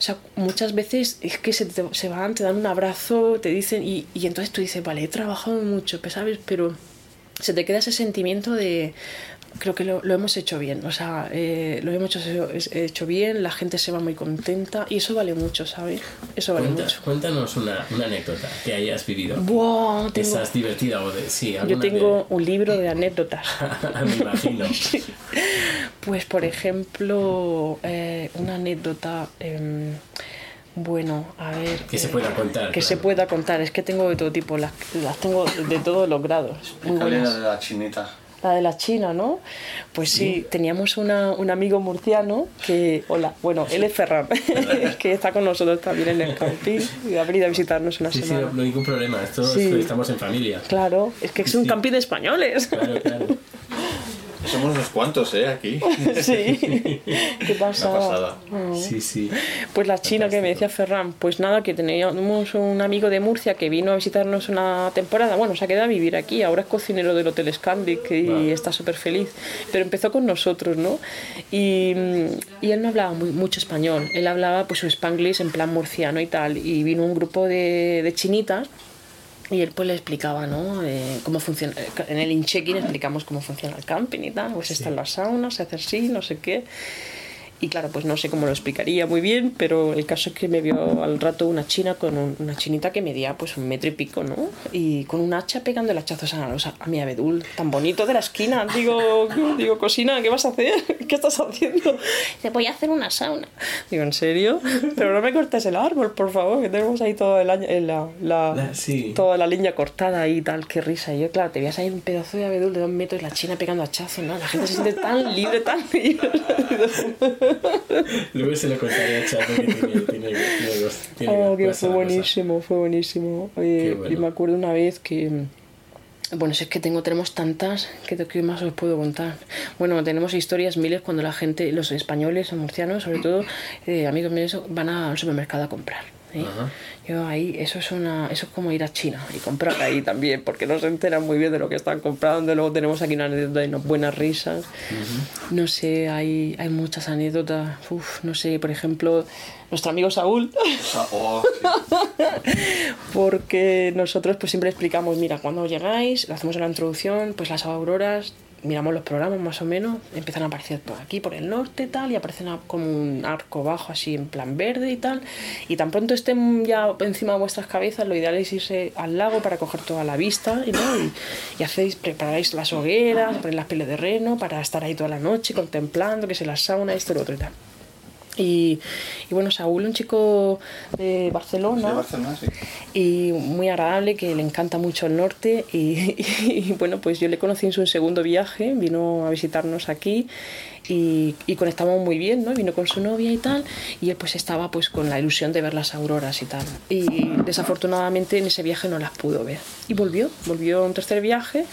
O sea, muchas veces es que se, te- se van, te dan un abrazo, te dicen, y, y entonces tú dices, vale, he trabajado mucho, pues, ¿sabes? Pero se te queda ese sentimiento de creo que lo, lo hemos hecho bien o sea eh, lo hemos hecho, hecho bien la gente se va muy contenta y eso vale mucho ¿sabes? eso vale Cuenta- mucho cuéntanos una, una anécdota que hayas vivido. Buah, tengo- Esas divertida o de. Sí, yo tengo un libro de anécdotas Me imagino. pues por ejemplo eh, una anécdota em, bueno a ver Que se eh, pueda contar, que claro. se pueda contar es que tengo de todo tipo las, las tengo de todos los grados muy ¿Cuál buenas. era de la chinita? La de la China, ¿no? Pues sí, teníamos una, un amigo murciano que, hola, bueno, él es Ferran, que está con nosotros también en el camping y ha venido a visitarnos una Sí, sí, semana. no, no hay ningún problema. Esto Sí. es- estamos en familia. Claro, es que es un Sí. camping de españoles. Claro, claro. Somos unos cuantos, ¿eh? Aquí. sí, qué pasada. pasada. Oh. Sí, sí. Pues la China que me decía Ferran, pues nada, que teníamos un amigo de Murcia que vino a visitarnos una temporada, bueno, se ha quedado a vivir aquí, ahora es cocinero del Hotel Scandic y Vale. está súper feliz, pero empezó con nosotros, ¿no? Y, y él no hablaba muy- mucho español, él hablaba pues su spanglish en plan murciano y tal, y vino un grupo de, de chinitas y él pues le explicaba, ¿no? Eh, cómo funciona. En el in-check-in explicamos cómo funciona el camping y tal. Pues está en la sauna, se hace así, no sé qué. Y claro, pues no sé cómo lo explicaría muy bien, pero el caso es que me vio al rato una china con un- una chinita que medía pues un metro y pico, ¿no? Y con un hacha pegando el hachazos a, los- a mi abedul, tan bonito de la esquina. Digo, digo, cosina, ¿qué vas a hacer? ¿Qué estás haciendo? Dice, voy a hacer una sauna. Digo, ¿en serio? Pero no me cortes el árbol, por favor, que tenemos ahí todo el año, eh, la, la- La- sí. toda la leña cortada ahí y tal, qué risa. Y yo, claro, te veías ahí un pedazo de abedul de dos metros y la china pegando hachazos, ¿no? La gente se siente tan libre, tan libre. Luego se lo contaré a Chad porque tiene, tiene, tiene, tiene Oh, que cosa fue cosa. buenísimo, fue buenísimo. Oye, bueno. Y me acuerdo una vez que, Bueno, si es que tengo, tenemos tantas que más os puedo contar. Bueno, tenemos historias miles cuando la gente, los españoles o murcianos, sobre todo, eh, amigos míos, van al supermercado a comprar. ¿Eh? Yo ahí, eso es una, eso es como ir a China y comprar ahí también, porque no se enteran muy bien de lo que están comprando. Luego tenemos aquí una anécdota y unas buenas risas. No sé, hay, hay muchas anécdotas. Uf, no sé, por ejemplo, nuestro amigo Saúl. Oh, sí. porque nosotros pues siempre explicamos, mira, cuando llegáis, hacemos la introducción, pues las auroras, miramos los programas más o menos, empiezan a aparecer por aquí, por el norte tal, y aparecen como un arco bajo así en plan verde y tal, y tan pronto estén ya encima de vuestras cabezas, lo ideal es irse al lago para coger toda la vista, y, ¿no? y, y hacéis, preparáis las hogueras, ponéis las pieles de reno para estar ahí toda la noche contemplando, que se la sauna, esto y lo otro y tal. Y, y bueno, Saúl, un chico de Barcelona, De Barcelona, sí. y muy agradable, que le encanta mucho el norte. Y, y, bueno, pues yo le conocí en su segundo viaje, vino a visitarnos aquí y, y conectamos muy bien, ¿no? Vino con su novia y tal, y él pues estaba pues con la ilusión de ver las auroras y tal. Y desafortunadamente en ese viaje no las pudo ver. Y volvió, volvió a un tercer viaje.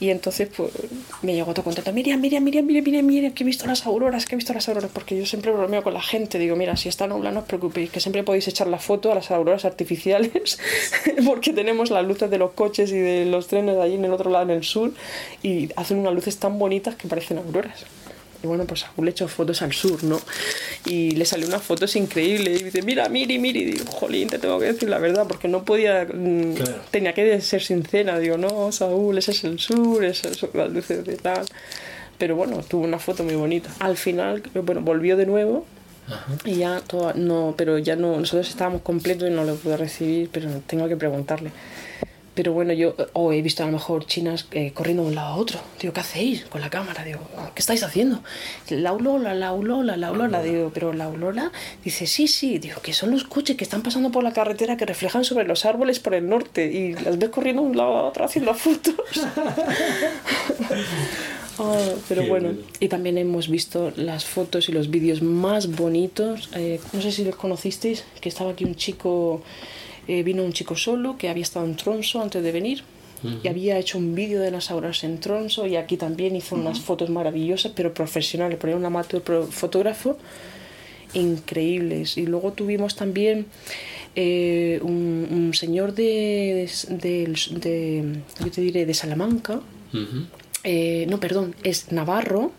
Y entonces pues me llegó todo contento. Miriam, Miriam, Miriam, Miriam, Miriam, Miriam, que he visto las auroras, que he visto las auroras. Porque yo siempre bromeo con la gente. Digo, mira, si está nublado no os preocupéis, que siempre podéis echar la foto a las auroras artificiales. porque tenemos las luces de los coches y de los trenes allí en el otro lado, en el sur. Y hacen unas luces tan bonitas que parecen auroras. Y bueno, pues Saúl le echó fotos al sur, ¿no? Y le salió unas fotos increíbles. Y dice, mira, Miri, Miri. Y digo, jolín, te tengo que decir la verdad, porque no podía. mm, Claro. Tenía que ser sincera. Digo, no, Saúl, ese es el sur, esas son las luces de tal. Pero bueno, tuvo una foto muy bonita. Al final, bueno, volvió de nuevo. Y ya todo, no, pero ya no, nosotros estábamos completos y no lo pude recibir, pero tengo que preguntarle. Pero bueno, yo o he visto a lo mejor chinas eh, corriendo de un lado a otro. Digo, ¿qué hacéis con la cámara? Digo, ¿qué estáis haciendo? La Aulola, la Aulola, la Aulola. Digo, pero la Aulola dice, sí, sí. Digo, que son los coches que están pasando por la carretera que reflejan sobre los árboles por el norte y las ves corriendo de un lado a otro haciendo fotos. Ah, pero bueno. y también hemos visto las fotos y los vídeos más bonitos. Eh, no sé si los conocisteis, que estaba aquí un chico, eh, vino un chico solo que había estado en Tronso antes de venir y había hecho un vídeo de las auroras en Tronso y aquí también hizo unas fotos maravillosas, pero profesionales, ponía un amateur fotógrafo increíbles. Y luego tuvimos también eh, un, un señor de, de, de- yo te diré, de Salamanca. Eh, no, perdón, es navarro,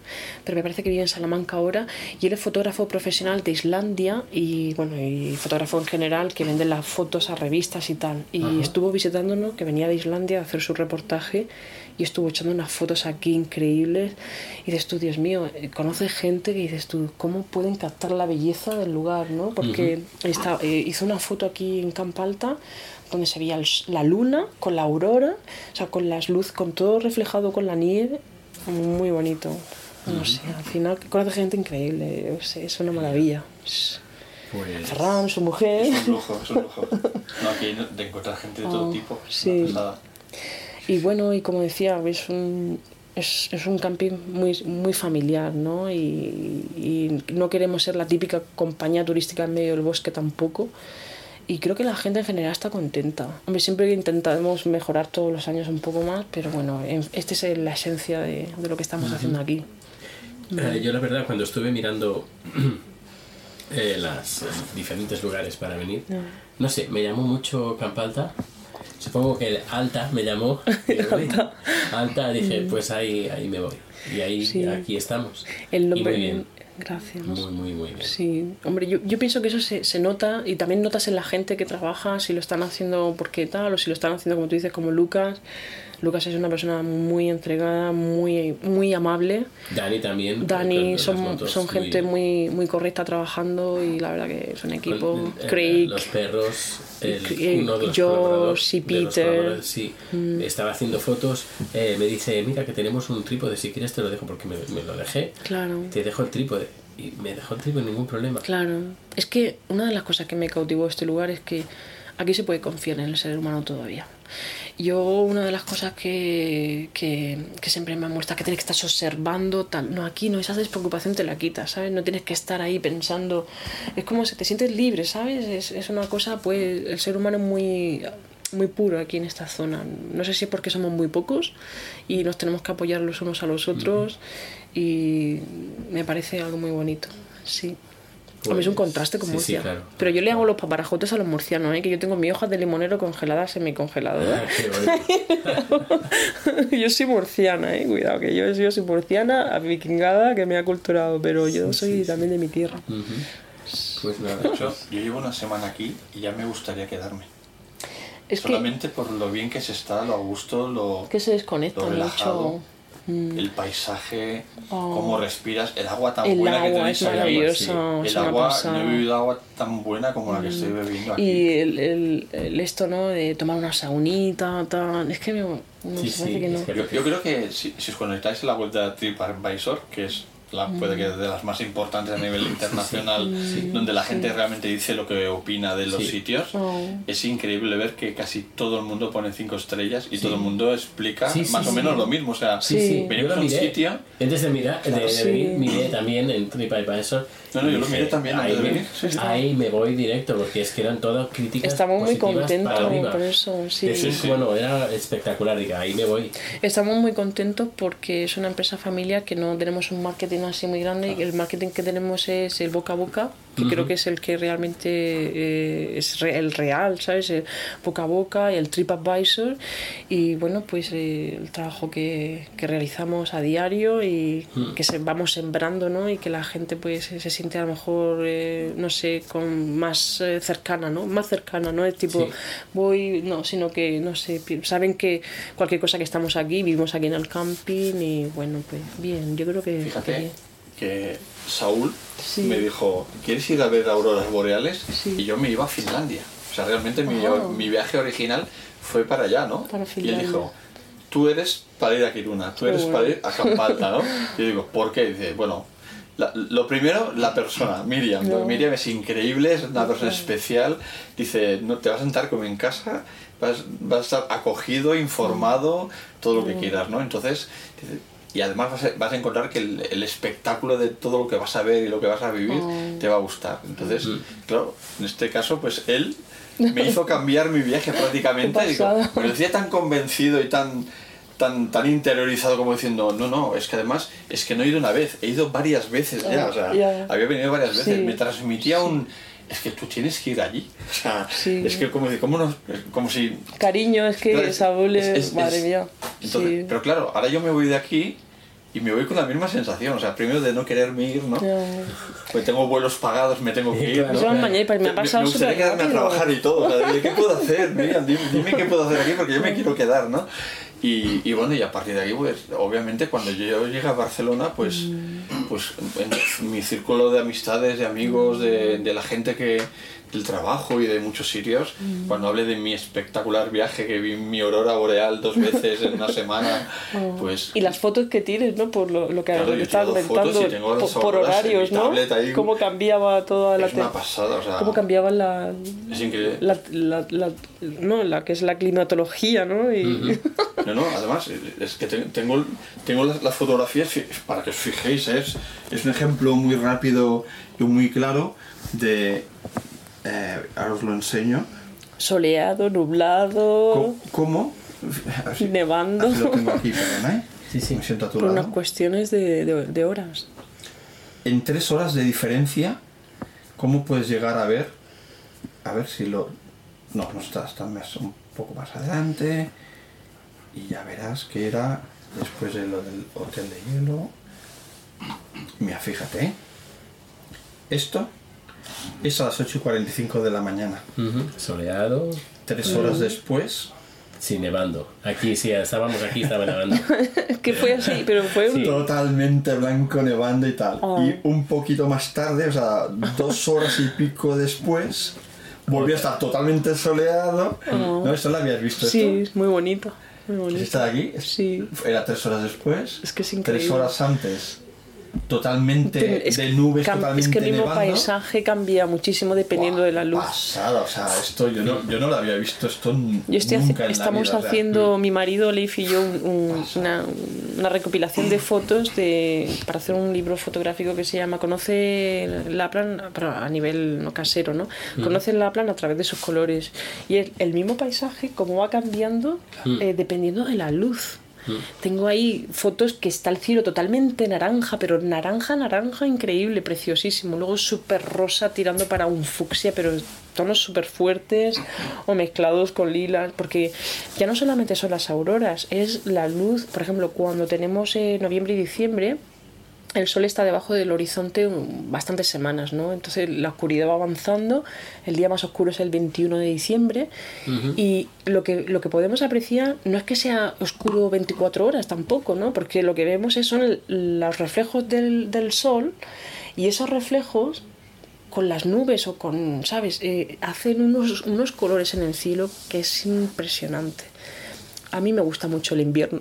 pero me parece que vive en Salamanca ahora, y él es fotógrafo profesional de Islandia y bueno, y fotógrafo en general que vende las fotos a revistas y tal. Y estuvo visitándonos, que venía de Islandia a hacer su reportaje y estuvo echando unas fotos aquí increíbles. Y dices tú, Dios mío, eh, conoces gente que dices tú, ¿cómo pueden captar la belleza del lugar, no? Porque está- eh, hizo una foto aquí en Camp Alta donde se veía el la luna con la aurora, o sea, con las luz, con todo reflejado con la nieve, muy bonito. No sé, al final conoce gente increíble, yo sé, es una maravilla. Es- Pues. Ferran, su mujer. Es un lujo, es un lujo. No, aquí de encontrar gente de todo Oh, tipo. sí. Una. Y bueno, y como decía, es un, es, es un camping muy, muy familiar, ¿no? Y, y no queremos ser la típica compañía turística en medio del bosque tampoco. Y creo que la gente en general está contenta. Hombre, siempre intentamos mejorar todos los años un poco más, pero bueno, en- esta es la esencia de, de lo que estamos haciendo aquí. Eh, yo la verdad cuando estuve mirando eh, las diferentes lugares para venir, no sé, me llamó mucho Campalta. Supongo que Alta me llamó. Digo, "Uy, Alta, dije, pues ahí, ahí me voy. Y ahí, Sí. aquí estamos. El Y nombre. muy bien. Gracias. Muy, muy, muy bien. Sí, hombre, yo, yo pienso que eso se, se nota y también notas en la gente que trabaja, si lo están haciendo porque tal o si lo están haciendo como tú dices, como Lucas. Lucas es una persona muy entregada, muy, muy amable. Dani también. Dani son, son gente muy, muy correcta trabajando y la verdad que es un equipo. con, eh, Craig, Los perros, el- uno de los Josh colaboradores- y de los Peter. sí, estaba haciendo fotos. eh, me dice, mira que tenemos un trípode, si quieres te lo dejo porque me, me lo dejé. claro. Te dejo el trípode. Y me dejó el trípode, ningún problema. Claro, es que una de las cosas que me cautivó este lugar es que aquí se puede confiar en el ser humano todavía. Yo una de las cosas que, que, que siempre me muestra que tienes que estar observando, tal, no, aquí no, esa despreocupación te la quitas, ¿sabes? No tienes que estar ahí pensando, es como si te sientes libre, ¿sabes? Es, es una cosa, pues el ser humano es muy muy puro aquí en esta zona. No sé si es porque somos muy pocos y nos tenemos que apoyar los unos a los otros y me parece algo muy bonito. Sí. A mí es un Pues, contraste con sí, sí, Murcia. claro. Pero yo le hago los paparajotes a los murcianos, ¿eh? que yo tengo mis hojas de limonero mi congelador. Ah, yo soy murciana, ¿eh? cuidado, que yo, yo soy murciana, vikingada, que me ha culturado, pero yo soy también de mi tierra. Pues nada. De hecho, yo llevo una semana aquí y ya me gustaría quedarme. Es que, Solamente por lo bien que se está, lo a gusto, lo, que se desconecta lo relajado, mucho. Mm. el paisaje, Oh. cómo respiras, el agua tan El buena que agua tenéis es ahí. maravilloso, es El agua, pasada. Mm. no he bebido agua tan buena como la que estoy bebiendo aquí. Y el, el, el esto, ¿no? De tomar una saunita, tan... Es que me, no Sí, sí, parece que no. que- Yo, yo creo que si, si os conectáis a la web de TripAdvisor, que es la, puede que de las más importantes a nivel internacional, donde la gente realmente dice lo que opina de los Sí. sitios, Oh. es increíble ver que casi todo el mundo pone cinco estrellas y todo el mundo explica Sí, sí, más o sí. menos lo mismo. O sea, Sí, sí. venimos a un sitio. Antes de mirar, de, de Sí. venir, miré también en TripAdvisor. No, no, yo lo miré también ahí, me- venir, sí, sí. ahí me voy directo, porque es que eran todas críticas Estamos muy contentos por eso, sí. Bueno, era espectacular, diga, ahí me voy. Estamos muy contentos porque es una empresa familiar que no tenemos un marketing así muy grande y el marketing que tenemos es el boca a boca, que creo que es el que realmente eh, es re- el real, ¿sabes? El boca a boca y el TripAdvisor y bueno, pues eh, el trabajo que, que realizamos a diario y que se, vamos sembrando, ¿no? Y que la gente pues se siente a lo mejor, eh, no sé, con más eh, cercana, ¿no? Más cercana, ¿no? Es tipo, Sí. voy, no, sino que, no sé, saben que cualquier cosa que estamos aquí, vivimos aquí en el camping y bueno, pues bien, yo creo que, que Fíjate bien. que Saúl Sí. me dijo, ¿quieres ir a ver auroras boreales? Sí. Y yo me iba a Finlandia. O sea, realmente mi, Ah. mi viaje original fue para allá, ¿no? Para y él dijo, tú eres para ir a Kiruna, tú Qué eres bueno. para ir a Kampalta, ¿no? Y yo digo, ¿por qué? Y dice, bueno, la- lo primero, la persona, Miriam. No. Miriam es increíble, es una persona especial. Dice, no te vas a sentar como en casa, vas, vas a estar acogido, informado, todo lo que quieras, ¿no? Entonces, dice, y además vas a, vas a encontrar que el, el espectáculo de todo lo que vas a ver y lo que vas a vivir te va a gustar. Entonces, claro, en este caso, pues él me hizo cambiar mi viaje prácticamente. Digo, me lo decía tan convencido y tan, tan, tan interiorizado como diciendo, no, no, es que además es que no he ido una vez, he ido varias veces ya, o sea, Ah, Ya. había venido varias veces, Sí. me transmitía un... Es que tú tienes que ir allí. O sea, Sí. es que como, como, nos- como si... Cariño, es que Claro, es- Saúl es, es- madre es- mía. Entonces, sí. Pero claro, ahora yo me voy de aquí y me voy con la misma sensación. O sea, primero de no quererme ir, ¿no? Ya. Pues tengo vuelos pagados, me tengo que ir. Claro. ¿no? Pero me ha pasado me gustaría quedarme a rápido. trabajar y todo. O sea, dime, ¿qué puedo hacer? Miriam, dime, dime qué puedo hacer aquí porque yo me quiero quedar, ¿no? Y, y bueno, y a partir de aquí, pues obviamente cuando yo llegue a Barcelona, pues, Mm. Pues en mi círculo de amistades, de amigos, de, de la gente que del trabajo y de muchos sitios, Mm. cuando hable de mi espectacular viaje que vi mi aurora boreal dos veces en una semana, pues Oh. Y las fotos que tienes, ¿no? Por lo, lo que Claro, estás comentando, y tengo las por, por auroras en mi horarios, ¿no? ahí. Cómo cambiaba toda la... es una pasada, o sea, Cómo cambiaba la, es increíble. la, la, la- no, la que es la climatología, ¿no? Y, No, no, además, es que te- tengo, tengo las, las fotografías, para que os fijéis, es, es un ejemplo muy rápido y muy claro de... eh, ahora os lo enseño. soleado, nublado, ¿Cómo? nevando, Aquí lo tengo aquí, perdón, ¿eh? Sí, sí. Me siento a tu por lado. unas cuestiones de, de, de horas. En tres horas de diferencia, ¿cómo puedes llegar a ver? A ver si lo... No, no está, está más- un poco más adelante. Y ya verás que era después de lo del hotel de hielo. Mira, fíjate. ¿eh? Esto es a las 8 y 45 de la mañana. Ujú. Soleado, Tres horas después, sí, nevando. Aquí, sí, estábamos aquí, estaba nevando. que fue así, pero fue un... Sí. totalmente blanco, nevando y tal. Oh. Y un poquito más tarde, o sea, dos horas y pico después, volvió a estar totalmente soleado. ¿No? ¿Esto lo habías visto? Oh. Sí, esto? es muy bonito, muy bonito. ¿Está aquí? Sí. Era tres horas después. Es que es Tres increíble. horas antes totalmente Es- de nubes, totalmente es que el mismo nevando. paisaje cambia muchísimo dependiendo de la luz. Pasada, o sea, esto yo no, yo no lo había visto esto Yo estoy nunca la estamos vida, o sea, haciendo, mi marido, Leif y yo, un- un- una, una recopilación de fotos de, para hacer un libro fotográfico que se llama Conoce Laplan, pero a nivel no casero, ¿no? Conoce Laplan a través de sus colores. Y el, el mismo paisaje, como va cambiando eh, dependiendo de la luz. Tengo ahí fotos que está el cielo totalmente naranja, pero naranja, naranja, increíble, preciosísimo. Luego súper rosa tirando para un fucsia, pero tonos súper fuertes o mezclados con lilas, porque ya no solamente son las auroras, es la luz. Por ejemplo, cuando tenemos eh, noviembre y diciembre, el sol está debajo del horizonte bastantes semanas, ¿no? Entonces la oscuridad va avanzando, el día más oscuro es el 21 de diciembre y lo que, lo que podemos apreciar no es que sea oscuro 24 horas tampoco, ¿no? Porque lo que vemos es, son el- los reflejos del, del sol y esos reflejos con las nubes o con, ¿sabes? Eh, hacen unos, unos colores en el cielo que es impresionante. A mí me gusta mucho el invierno.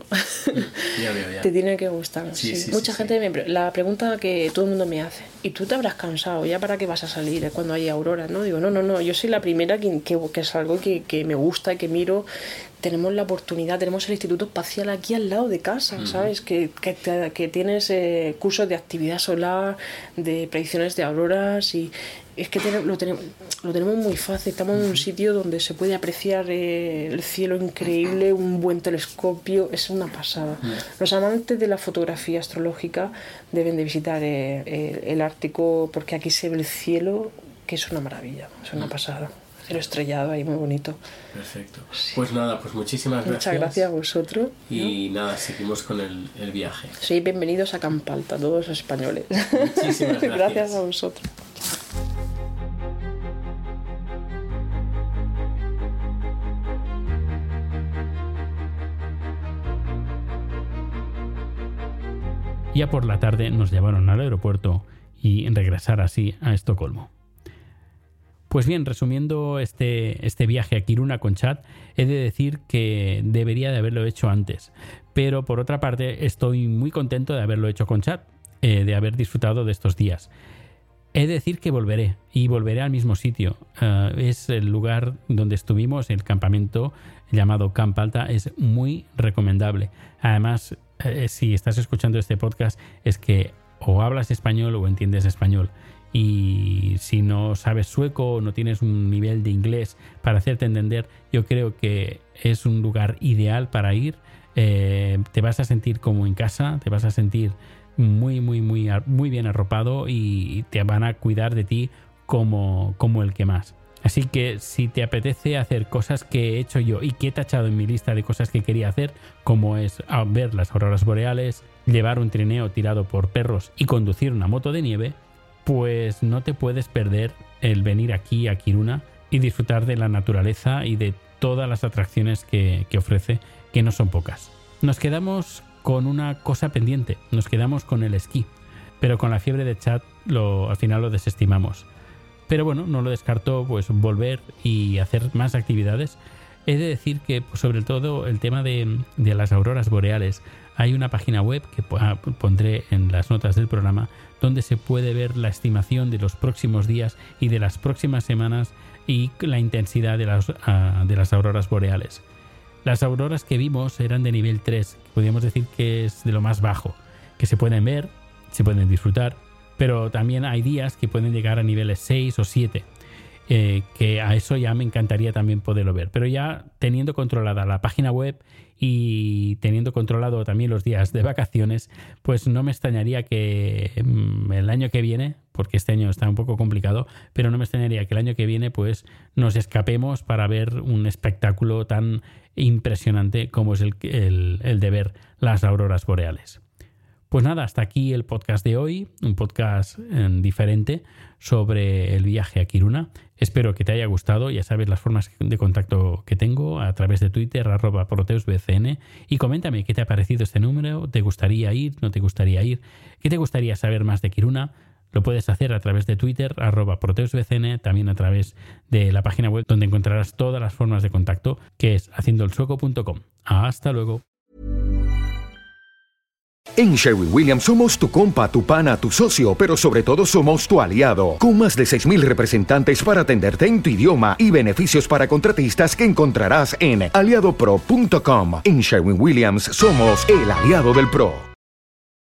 Ya veo, ya. Te tiene que gustar. Sí, sí. sí, Mucha gente me pre- la pregunta que todo el mundo me hace, ¿y tú te habrás cansado? ¿Ya para qué vas a salir eh, cuando hay aurora? ¿no? Digo, no, no, no, yo soy la primera que, que, que salgo que, que me gusta y que miro. Tenemos la oportunidad, tenemos el Instituto Espacial aquí al lado de casa, ¿sabes? Que, que, que tienes eh, cursos de actividad solar, de predicciones de auroras y es que tenem- lo, tenemos, lo tenemos muy fácil. Estamos en un sitio donde se puede apreciar eh, el cielo increíble, un buen telescopio, es una pasada. Los amantes de la fotografía astrológica deben de visitar eh, eh, el Ártico porque aquí se ve el cielo, que es una maravilla, es una pasada. Cielo estrellado ahí, muy bonito. Perfecto. Pues nada, pues muchísimas gracias. Muchas gracias a vosotros. Y nada, seguimos con el, el viaje. Sí, bienvenidos a Campalta, todos españoles. Muchísimas gracias. gracias a vosotros. Ya por la tarde nos llevaron al aeropuerto y regresar así a Estocolmo. Pues bien, resumiendo este, este viaje a Kiruna con Chad, he de decir que debería de haberlo hecho antes. Pero por otra parte, estoy muy contento de haberlo hecho con Chad, eh, de haber disfrutado de estos días. He de decir que volveré y volveré al mismo sitio. Ah, es el lugar donde estuvimos, el campamento llamado Camp Alta, es muy recomendable. Además, eh, si estás escuchando este podcast, es que o hablas español o entiendes español. Y si no sabes sueco o no tienes un nivel de inglés para hacerte entender, yo creo que es un lugar ideal para ir. Eh, te vas a sentir como en casa, te vas a sentir muy, muy, muy, muy bien arropado y te van a cuidar de ti como, como el que más. Así que si te apetece hacer cosas que he hecho yo y que he tachado en mi lista de cosas que quería hacer, como es ver las auroras boreales, llevar un trineo tirado por perros y conducir una moto de nieve, pues no te puedes perder el venir aquí a Kiruna y disfrutar de la naturaleza y de todas las atracciones que, que ofrece, que no son pocas. Nos quedamos con una cosa pendiente, nos quedamos con el esquí, pero con la fiebre de chat lo, al final lo desestimamos. Pero bueno, no lo descartó pues volver y hacer más actividades. He de decir que pues, sobre todo el tema de, las auroras boreales, hay una página web que ah, pondré en las notas del programa donde se puede ver la estimación de los próximos días y de las próximas semanas y la intensidad de las, ah, de las auroras boreales. Las auroras que vimos eran de nivel 3, que podríamos decir que es de lo más bajo, que se pueden ver, se pueden disfrutar, pero también hay días que pueden llegar a niveles 6 o 7, eh, que a eso ya me encantaría también poderlo ver. Pero ya teniendo controlada la página web y teniendo controlado también los días de vacaciones, pues no me extrañaría que mm, el año que viene, porque este año está un poco complicado, pero no me extrañaría que el año que viene pues nos escapemos para ver un espectáculo tan impresionante como es el, de ver las auroras boreales. Pues nada, hasta aquí el podcast de hoy, un podcast eh, diferente sobre el viaje a Kiruna. Espero que te haya gustado, ya sabes las formas de contacto que tengo a través de Twitter, arroba proteusbcn, y coméntame qué te ha parecido este número, te gustaría ir, no te gustaría ir, qué te gustaría saber más de Kiruna. Lo puedes hacer a través de Twitter, arroba proteusbcn, también a través de la página web donde encontrarás todas las formas de contacto, que es haciendoelsueco.com. Hasta luego. En Sherwin Williams somos tu compa, tu pana, tu socio, pero sobre todo somos tu aliado, con más de 6.000 representantes para atenderte en tu idioma y beneficios para contratistas que encontrarás en aliadopro.com. En Sherwin Williams somos el aliado del PRO.